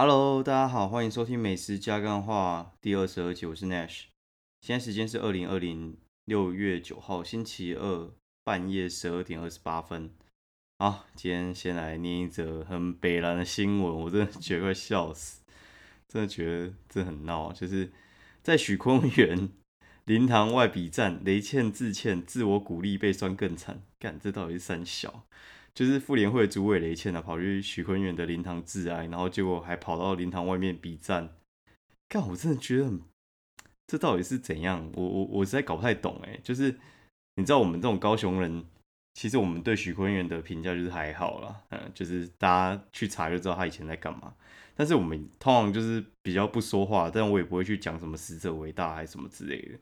Hello，大家好，欢迎收听美食加干话第二十二集，我是 Nash。现在时间是二零二零六月九号星期二半夜十二点二十八分。好，今天先来念一则很北蓝的新闻，我真的觉得快笑死，真的觉得这很闹，就是在许坤园灵堂外比战，雷倩自欠，自我鼓励被酸更惨，干这到底是三小？就是妇联会主委雷倩啊，跑去许坤远的灵堂致哀，然后结果还跑到灵堂外面比战。干，我真的觉得很，这到底是怎样？我我我实在搞不太懂哎。就是你知道我们这种高雄人，其实我们对许坤远的评价就是还好啦，嗯，就是大家去查就知道他以前在干嘛。但是我们通常就是比较不说话，但我也不会去讲什么死者为大还是什么之类的。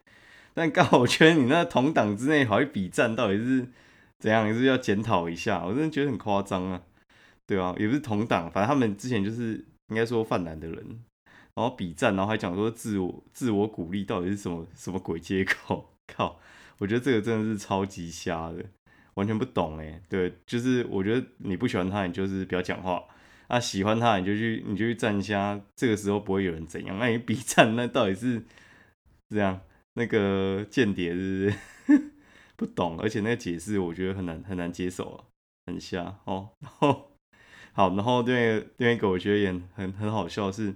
但刚好我觉得你那同党之内好去比战，到底是？怎样也是要检讨一下，我真的觉得很夸张啊，对啊，也不是同党，反正他们之前就是应该说泛蓝的人，然后比战，然后还讲说自我自我鼓励到底是什么什么鬼借口？靠，我觉得这个真的是超级瞎的，完全不懂哎。对，就是我觉得你不喜欢他，你就是不要讲话；啊，喜欢他，你就去你就去站下，这个时候不会有人怎样。那你比战，那到底是这样？那个间谍是不是？不懂，而且那个解释我觉得很难很难接受啊，很瞎哦。然后好，然后另外另外一个我觉得也很很好笑是，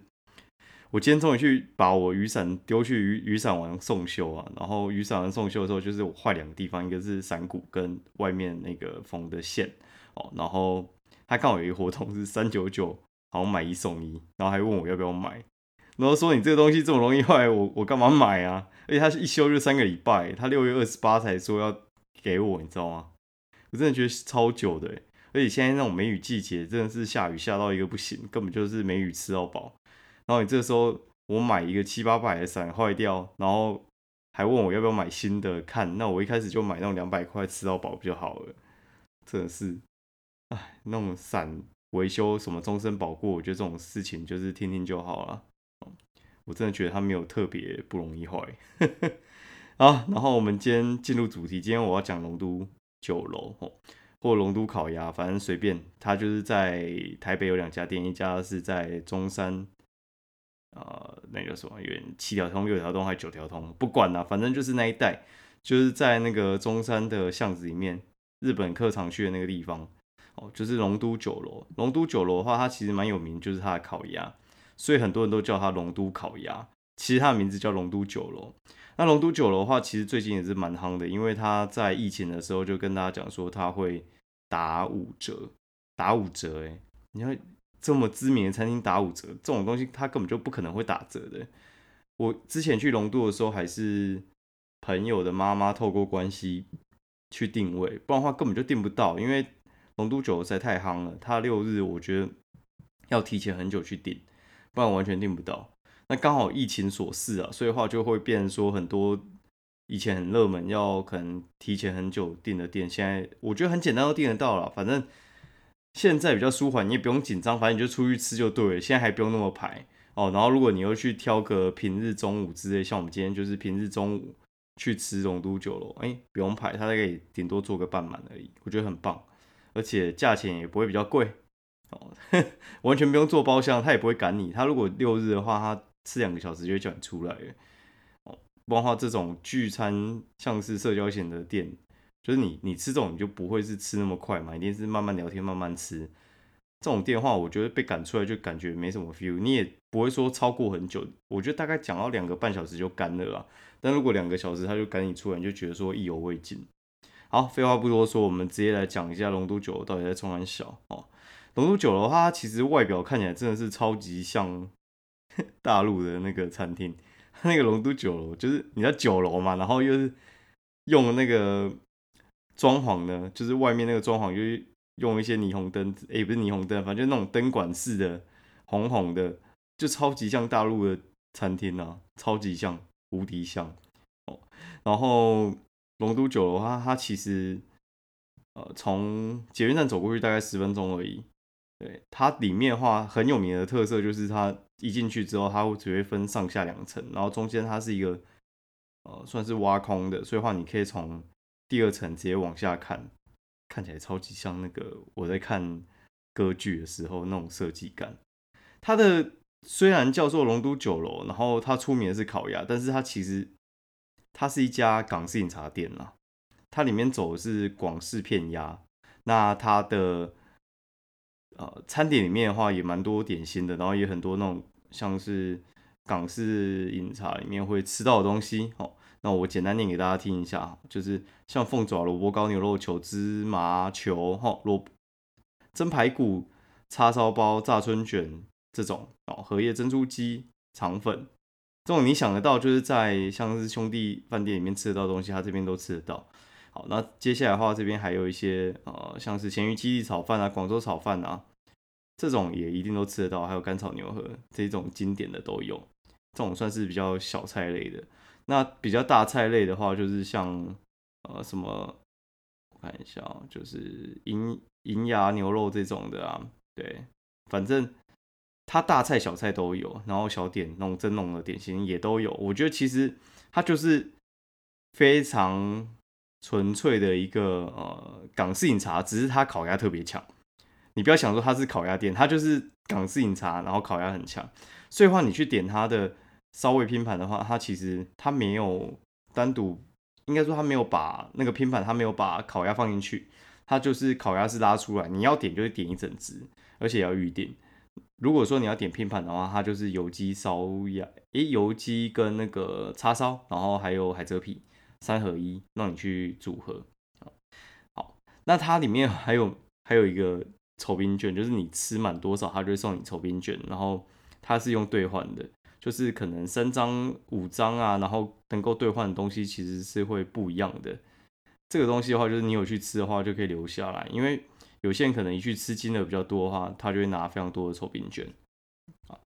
我今天终于去把我雨伞丢去雨雨伞王送修啊。然后雨伞王送修的时候，就是我坏两个地方，一个是伞骨跟外面那个缝的线哦。然后他刚好有一个活动是三九九，好像买一送一，然后还问我要不要买，然后说你这个东西这么容易坏，我我干嘛买啊？而且他是一修就三个礼拜，他六月二十八才说要给我，你知道吗？我真的觉得超久的，而且现在那种梅雨季节，真的是下雨下到一个不行，根本就是梅雨吃到饱。然后你这时候我买一个七八百的伞坏掉，然后还问我要不要买新的，看那我一开始就买那种两百块吃到饱不就好了。真的是，哎，那种伞维修什么终身保固，我觉得这种事情就是听听就好了。我真的觉得它没有特别不容易坏，好，然后我们今天进入主题，今天我要讲龙都酒楼哦，或龙都烤鸭，反正随便。它就是在台北有两家店，一家是在中山，呃，那个什么，有七条通、六条通还是九条通，不管啦，反正就是那一带，就是在那个中山的巷子里面，日本客常去的那个地方哦，就是龙都酒楼。龙都酒楼的话，它其实蛮有名，就是它的烤鸭。所以很多人都叫它龙都烤鸭，其实它的名字叫龙都酒楼。那龙都酒楼的话，其实最近也是蛮夯的，因为它在疫情的时候就跟大家讲说，它会打五折，打五折。哎，你看这么知名的餐厅打五折，这种东西它根本就不可能会打折的。我之前去龙都的时候，还是朋友的妈妈透过关系去定位，不然的话根本就订不到，因为龙都酒楼实在太夯了。它六日我觉得要提前很久去订。不然完全订不到。那刚好疫情所示啊，所以话就会变说很多以前很热门，要可能提前很久订的店，现在我觉得很简单都订得到了。反正现在比较舒缓，你也不用紧张，反正你就出去吃就对了。现在还不用那么排哦。然后如果你又去挑个平日中午之类，像我们今天就是平日中午去吃龙都酒楼，哎，不用排，它大概顶多做个半满而已，我觉得很棒，而且价钱也不会比较贵。哦，完全不用做包厢，他也不会赶你。他如果六日的话，他吃两个小时就会叫你出来。哦，不然的话，这种聚餐像是社交型的店，就是你你吃这种，你就不会是吃那么快嘛，一定是慢慢聊天，慢慢吃。这种电话，我觉得被赶出来就感觉没什么 feel，你也不会说超过很久。我觉得大概讲到两个半小时就干了啦。但如果两个小时他就赶你出来，你就觉得说意犹未尽。好，废话不多说，我们直接来讲一下龙都酒到底在冲安小哦。龙都酒楼，它其实外表看起来真的是超级像 大陆的那个餐厅。那个龙都酒楼就是你知道酒楼嘛，然后又是用那个装潢呢，就是外面那个装潢就是用一些霓虹灯，也不是霓虹灯，反正就那种灯管式的红红的，就超级像大陆的餐厅啊，超级像，无敌像哦。然后龙都酒楼它它其实呃从捷运站走过去大概十分钟而已。对它里面的话很有名的特色就是它一进去之后，它会只会分上下两层，然后中间它是一个呃算是挖空的，所以话你可以从第二层直接往下看，看起来超级像那个我在看歌剧的时候那种设计感。它的虽然叫做龙都酒楼，然后它出名的是烤鸭，但是它其实它是一家港式饮茶店啦。它里面走的是广式片鸭，那它的呃餐点里面的话也蛮多点心的，然后也很多那种像是港式饮茶里面会吃到的东西哦。那我简单念给大家听一下，就是像凤爪、萝卜糕、牛肉球、芝麻球、哈萝蒸排骨、叉烧包、炸春卷这种哦，荷叶珍珠鸡、肠粉这种你想得到，就是在像是兄弟饭店里面吃得到东西，他这边都吃得到。好，那接下来的话，这边还有一些呃，像是咸鱼鸡翼炒饭啊、广州炒饭啊，这种也一定都吃得到，还有干炒牛河这种经典的都有，这种算是比较小菜类的。那比较大菜类的话，就是像呃什么，我看一下，就是银银牙牛肉这种的啊，对，反正它大菜小菜都有，然后小点那种蒸笼的点心也都有。我觉得其实它就是非常纯粹的一个呃港式饮茶，只是它烤鸭特别强。你不要想说它是烤鸭店，它就是港式饮茶，然后烤鸭很强。所以话你去点它的。稍微拼盘的话，它其实它没有单独，应该说它没有把那个拼盘，它没有把烤鸭放进去，它就是烤鸭是拉出来，你要点就是点一整只，而且要预定。如果说你要点拼盘的话，它就是油鸡烧鸭，诶，油鸡跟那个叉烧，然后还有海蜇皮三合一，让你去组合。好，那它里面还有还有一个酬宾券，就是你吃满多少，他就会送你酬宾券，然后它是用兑换的。就是可能三张、五张啊，然后能够兑换的东西其实是会不一样的。这个东西的话，就是你有去吃的话就可以留下来，因为有些人可能一去吃金额比较多的话，他就会拿非常多的酬宾券。啊，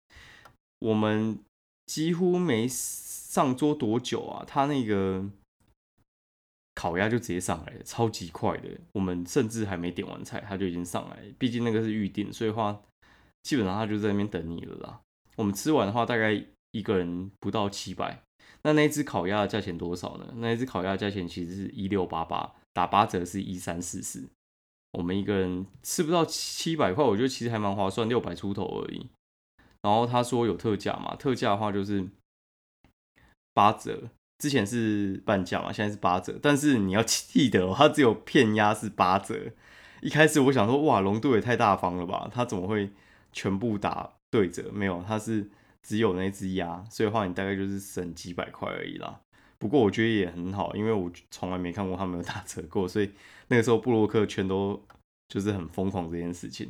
我们几乎没上桌多久啊，他那个烤鸭就直接上来，超级快的。我们甚至还没点完菜，他就已经上来。毕竟那个是预定，所以话基本上他就在那边等你了啦。我们吃完的话，大概一个人不到七百。那那一只烤鸭的价钱多少呢？那一只烤鸭价钱其实是一六八八，打八折是一三四四。我们一个人吃不到七百块，我觉得其实还蛮划算，六百出头而已。然后他说有特价嘛，特价的话就是八折，之前是半价嘛，现在是八折。但是你要记得哦，它只有片鸭是八折。一开始我想说，哇，龙度也太大方了吧，他怎么会全部打？对折没有，它是只有那只鸭，所以的话你大概就是省几百块而已啦。不过我觉得也很好，因为我从来没看过他们有打折过，所以那个时候布洛克全都就是很疯狂这件事情。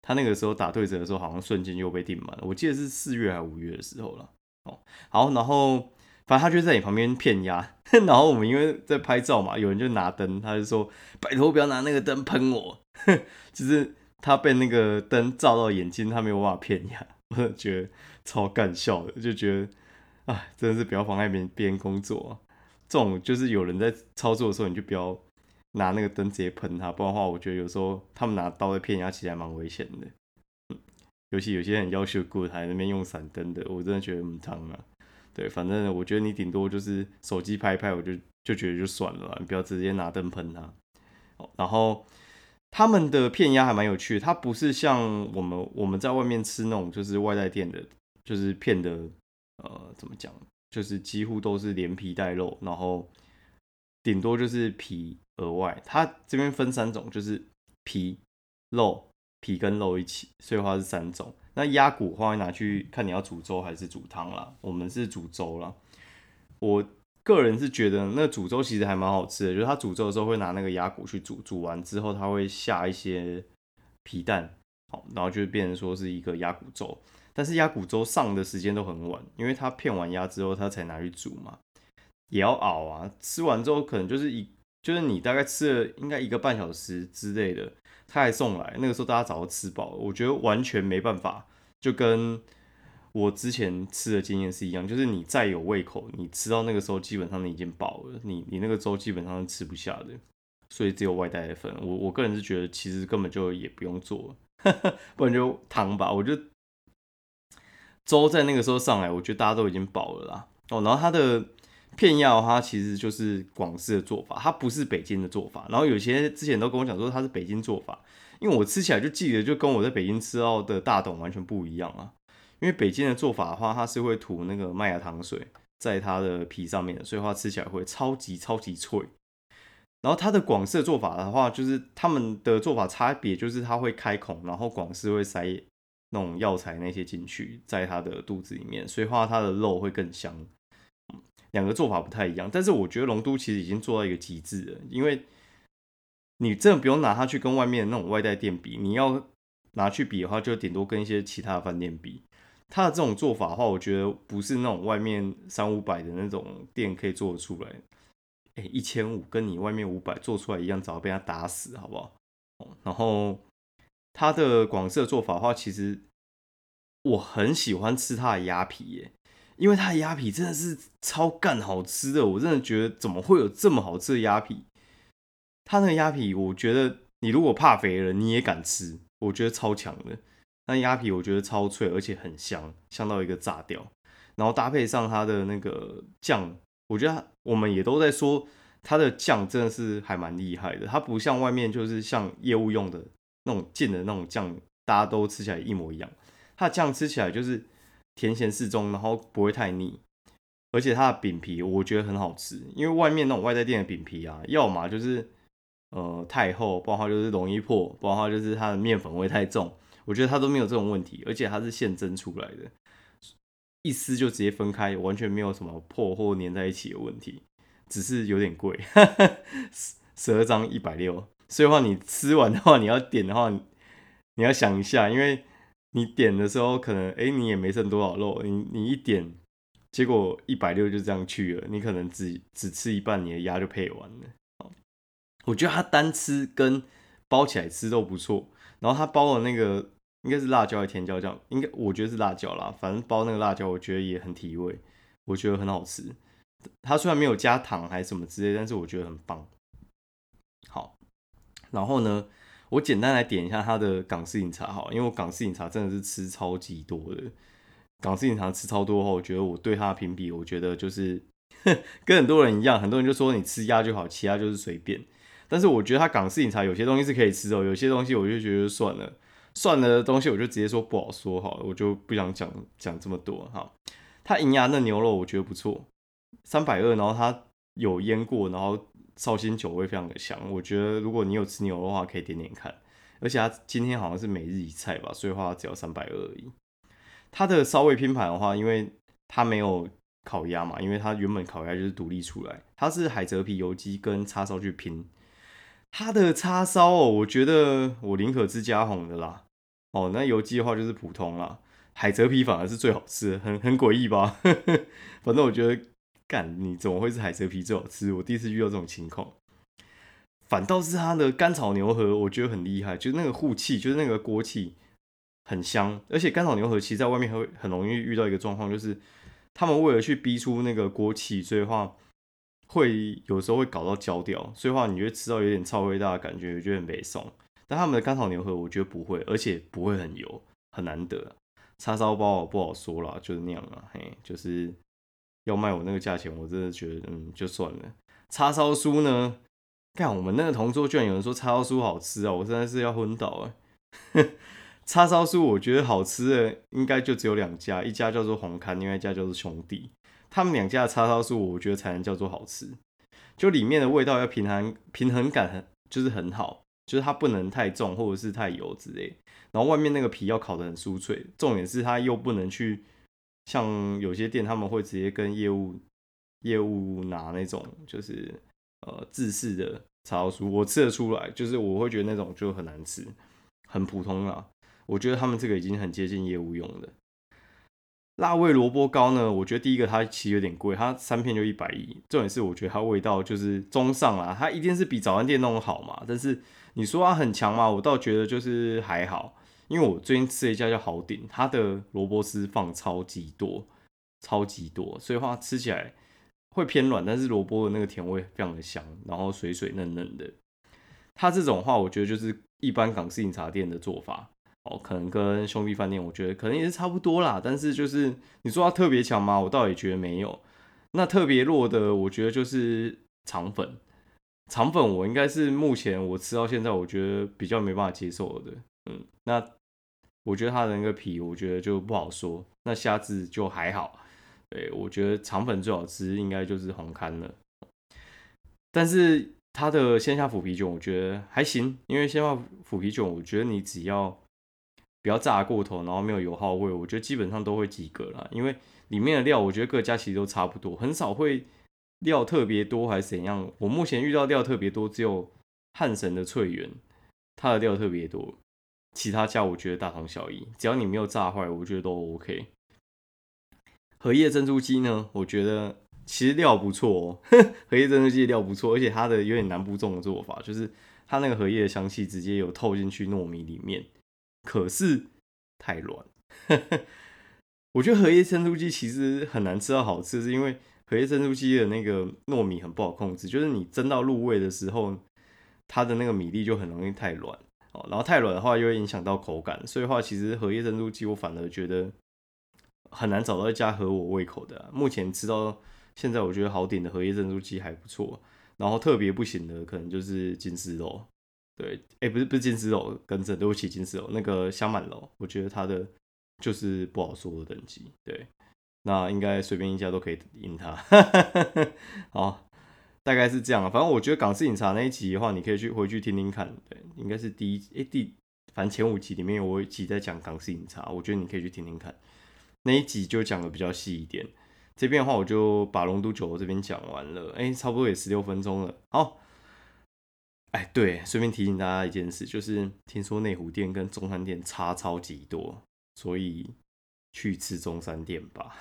他那个时候打对折的时候，好像瞬间又被订满了。我记得是四月还五月的时候了。哦，好，然后反正他就在你旁边骗压，然后我们因为在拍照嘛，有人就拿灯，他就说拜托不要拿那个灯喷我，就是。他被那个灯照到眼睛，他没有办法骗你，我觉得超干笑的，就觉得，哎，真的是不要妨碍别人别人工作。这种就是有人在操作的时候，你就不要拿那个灯直接喷他，不然的话，我觉得有时候他们拿刀在骗压，其实还蛮危险的。尤其有些人要求过台那边用闪灯的，我真的觉得很脏啊。对，反正我觉得你顶多就是手机拍一拍，我就就觉得就算了，你不要直接拿灯喷他。然后。他们的片鸭还蛮有趣，它不是像我们我们在外面吃那种就是外带店的，就是片的，呃，怎么讲，就是几乎都是连皮带肉，然后顶多就是皮额外。它这边分三种，就是皮、肉、皮跟肉一起，所以话是三种。那鸭骨话会拿去看你要煮粥还是煮汤啦，我们是煮粥啦。我。个人是觉得那煮粥其实还蛮好吃的，就是他煮粥的时候会拿那个鸭骨去煮，煮完之后他会下一些皮蛋，好，然后就变成说是一个鸭骨粥。但是鸭骨粥上的时间都很晚，因为他片完鸭之后他才拿去煮嘛，也要熬啊。吃完之后可能就是一，就是你大概吃了应该一个半小时之类的，他还送来，那个时候大家早就吃饱了，我觉得完全没办法，就跟。我之前吃的经验是一样，就是你再有胃口，你吃到那个时候基本上你已经饱了，你你那个粥基本上是吃不下的，所以只有外带的份。我我个人是觉得其实根本就也不用做，不然就汤吧。我觉得粥在那个时候上来，我觉得大家都已经饱了啦。哦，然后它的片药它其实就是广式的做法，它不是北京的做法。然后有些之前都跟我讲说它是北京做法，因为我吃起来就记得就跟我在北京吃到的大董完全不一样啊。因为北京的做法的话，它是会涂那个麦芽糖水在它的皮上面的，所以话吃起来会超级超级脆。然后它的广式做法的话，就是他们的做法差别就是它会开孔，然后广式会塞那种药材那些进去在它的肚子里面，所以话它的肉会更香。两个做法不太一样，但是我觉得龙都其实已经做到一个极致了，因为你真的不用拿它去跟外面那种外带店比，你要拿去比的话，就顶多跟一些其他的饭店比。它的这种做法的话，我觉得不是那种外面三五百的那种店可以做得出来。哎，一千五跟你外面五百做出来一样，早被他打死，好不好？然后它的广式做法的话，其实我很喜欢吃它的鸭皮耶。因为它的鸭皮真的是超干好吃的，我真的觉得怎么会有这么好吃的鸭皮？它那个鸭皮，我觉得你如果怕肥了，你也敢吃，我觉得超强的。那鸭皮我觉得超脆，而且很香，香到一个炸掉。然后搭配上它的那个酱，我觉得我们也都在说它的酱真的是还蛮厉害的。它不像外面就是像业务用的那种进的那种酱，大家都吃起来一模一样。它的酱吃起来就是。甜咸适中，然后不会太腻，而且它的饼皮我觉得很好吃。因为外面那种外带店的饼皮啊，要么就是呃太厚，不然话就是容易破，不然话就是它的面粉味太重。我觉得它都没有这种问题，而且它是现蒸出来的，一撕就直接分开，完全没有什么破或粘在一起的问题，只是有点贵，十二张一百六。所以话你吃完的话，你要点的话，你要想一下，因为。你点的时候可能哎，你也没剩多少肉，你你一点，结果一百六就这样去了，你可能只只吃一半，你的鸭就配完了。我觉得它单吃跟包起来吃都不错，然后它包的那个应该是辣椒还是甜椒酱，应该我觉得是辣椒啦，反正包那个辣椒我觉得也很提味，我觉得很好吃。它虽然没有加糖还是什么之类，但是我觉得很棒。好，然后呢？我简单来点一下它的港式饮茶哈，因为我港式饮茶真的是吃超级多的，港式饮茶吃超多后，我觉得我对它的评比，我觉得就是 跟很多人一样，很多人就说你吃鸭就好，其他就是随便。但是我觉得它港式饮茶有些东西是可以吃哦，有些东西我就觉得算了，算了的东西我就直接说不好说好了，我就不想讲讲这么多哈。它银牙嫩牛肉我觉得不错，三百二，然后它有腌过，然后。绍兴酒味非常的香，我觉得如果你有吃牛的话，可以点点看。而且它今天好像是每日一菜吧，所以话只要三百二而已。它的烧味拼盘的话，因为它没有烤鸭嘛，因为它原本烤鸭就是独立出来，它是海蜇皮油鸡跟叉烧去拼。它的叉烧哦，我觉得我宁可吃加红的啦。哦，那油鸡的话就是普通啦，海蜇皮反而是最好吃，很很诡异吧？反正我觉得。干，你怎么会是海蜇皮最好吃？我第一次遇到这种情况，反倒是它的干炒牛河，我觉得很厉害，就是那个护气，就是那个锅气很香，而且干炒牛河其实在外面会很容易遇到一个状况，就是他们为了去逼出那个锅气，所以话会有时候会搞到焦掉，所以话你会吃到有点超味大的感觉，我觉得很没送。但他们的干炒牛河我觉得不会，而且不会很油，很难得。叉烧包我不好说了，就是那样啊，嘿，就是。要卖我那个价钱，我真的觉得，嗯，就算了。叉烧酥呢？看我们那个同桌居然有人说叉烧酥好吃啊！我真的是要昏倒哎。叉烧酥我觉得好吃的应该就只有两家，一家叫做红磡，另外一家叫做兄弟。他们两家的叉烧酥，我觉得才能叫做好吃。就里面的味道要平衡，平衡感很就是很好，就是它不能太重或者是太油之类。然后外面那个皮要烤得很酥脆，重点是它又不能去。像有些店他们会直接跟业务业务拿那种就是呃自式的叉烧酥，我吃得出来，就是我会觉得那种就很难吃，很普通啦。我觉得他们这个已经很接近业务用的辣味萝卜糕呢。我觉得第一个它其实有点贵，它三片就一百一。重点是我觉得它味道就是中上啊，它一定是比早餐店那种好嘛。但是你说它很强嘛，我倒觉得就是还好。因为我最近吃了一家叫好鼎，它的萝卜丝放超级多，超级多，所以话吃起来会偏软，但是萝卜的那个甜味非常的香，然后水水嫩嫩的。它这种话，我觉得就是一般港式饮茶店的做法哦，可能跟兄弟饭店，我觉得可能也是差不多啦。但是就是你说它特别强吗？我倒也觉得没有。那特别弱的，我觉得就是肠粉，肠粉我应该是目前我吃到现在，我觉得比较没办法接受的。嗯，那我觉得它的那个皮，我觉得就不好说。那虾子就还好。对，我觉得肠粉最好吃应该就是红勘了。但是它的鲜虾腐皮卷我觉得还行，因为鲜虾腐皮卷，我觉得你只要不要炸过头，然后没有油耗味，我觉得基本上都会及格了。因为里面的料，我觉得各家其实都差不多，很少会。料特别多还是怎样？我目前遇到料特别多，只有汉神的翠园，它的料特别多。其他家我觉得大同小异，只要你没有炸坏，我觉得都 OK。荷叶珍珠鸡呢？我觉得其实料不错哦，荷叶珍珠鸡料不错，而且它的有点南部粽的做法，就是它那个荷叶的香气直接有透进去糯米里面，可是太软。我觉得荷叶珍珠鸡其实很难吃到好吃，是因为。荷叶珍珠鸡的那个糯米很不好控制，就是你蒸到入味的时候，它的那个米粒就很容易太软哦，然后太软的话又会影响到口感，所以的话其实荷叶珍珠鸡我反而觉得很难找到一家合我胃口的。目前吃到现在，我觉得好点的荷叶珍珠鸡还不错，然后特别不行的可能就是金丝肉，对，哎，不是不是金丝肉，跟着对不起金丝肉，那个香满楼，我觉得它的就是不好说的等级，对。那应该随便一家都可以赢他，好，大概是这样。反正我觉得港式饮茶那一集的话，你可以去回去听听看。对，应该是第一诶第，反正前五集里面有我一集在讲港式饮茶，我觉得你可以去听听看。那一集就讲的比较细一点。这边的话，我就把龙都酒楼这边讲完了。哎，差不多也十六分钟了。好，哎，对，顺便提醒大家一件事，就是听说内湖店跟中山店差超级多，所以。去吃中山店吧，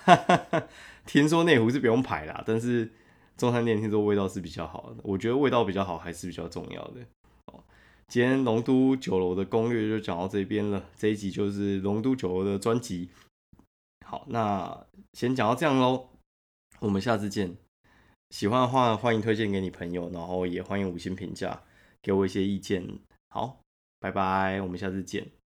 听说内湖是不用排啦，但是中餐店听说味道是比较好的，我觉得味道比较好还是比较重要的。哦，今天龙都酒楼的攻略就讲到这边了，这一集就是龙都酒楼的专辑。好，那先讲到这样喽，我们下次见。喜欢的话欢迎推荐给你朋友，然后也欢迎五星评价，给我一些意见。好，拜拜，我们下次见。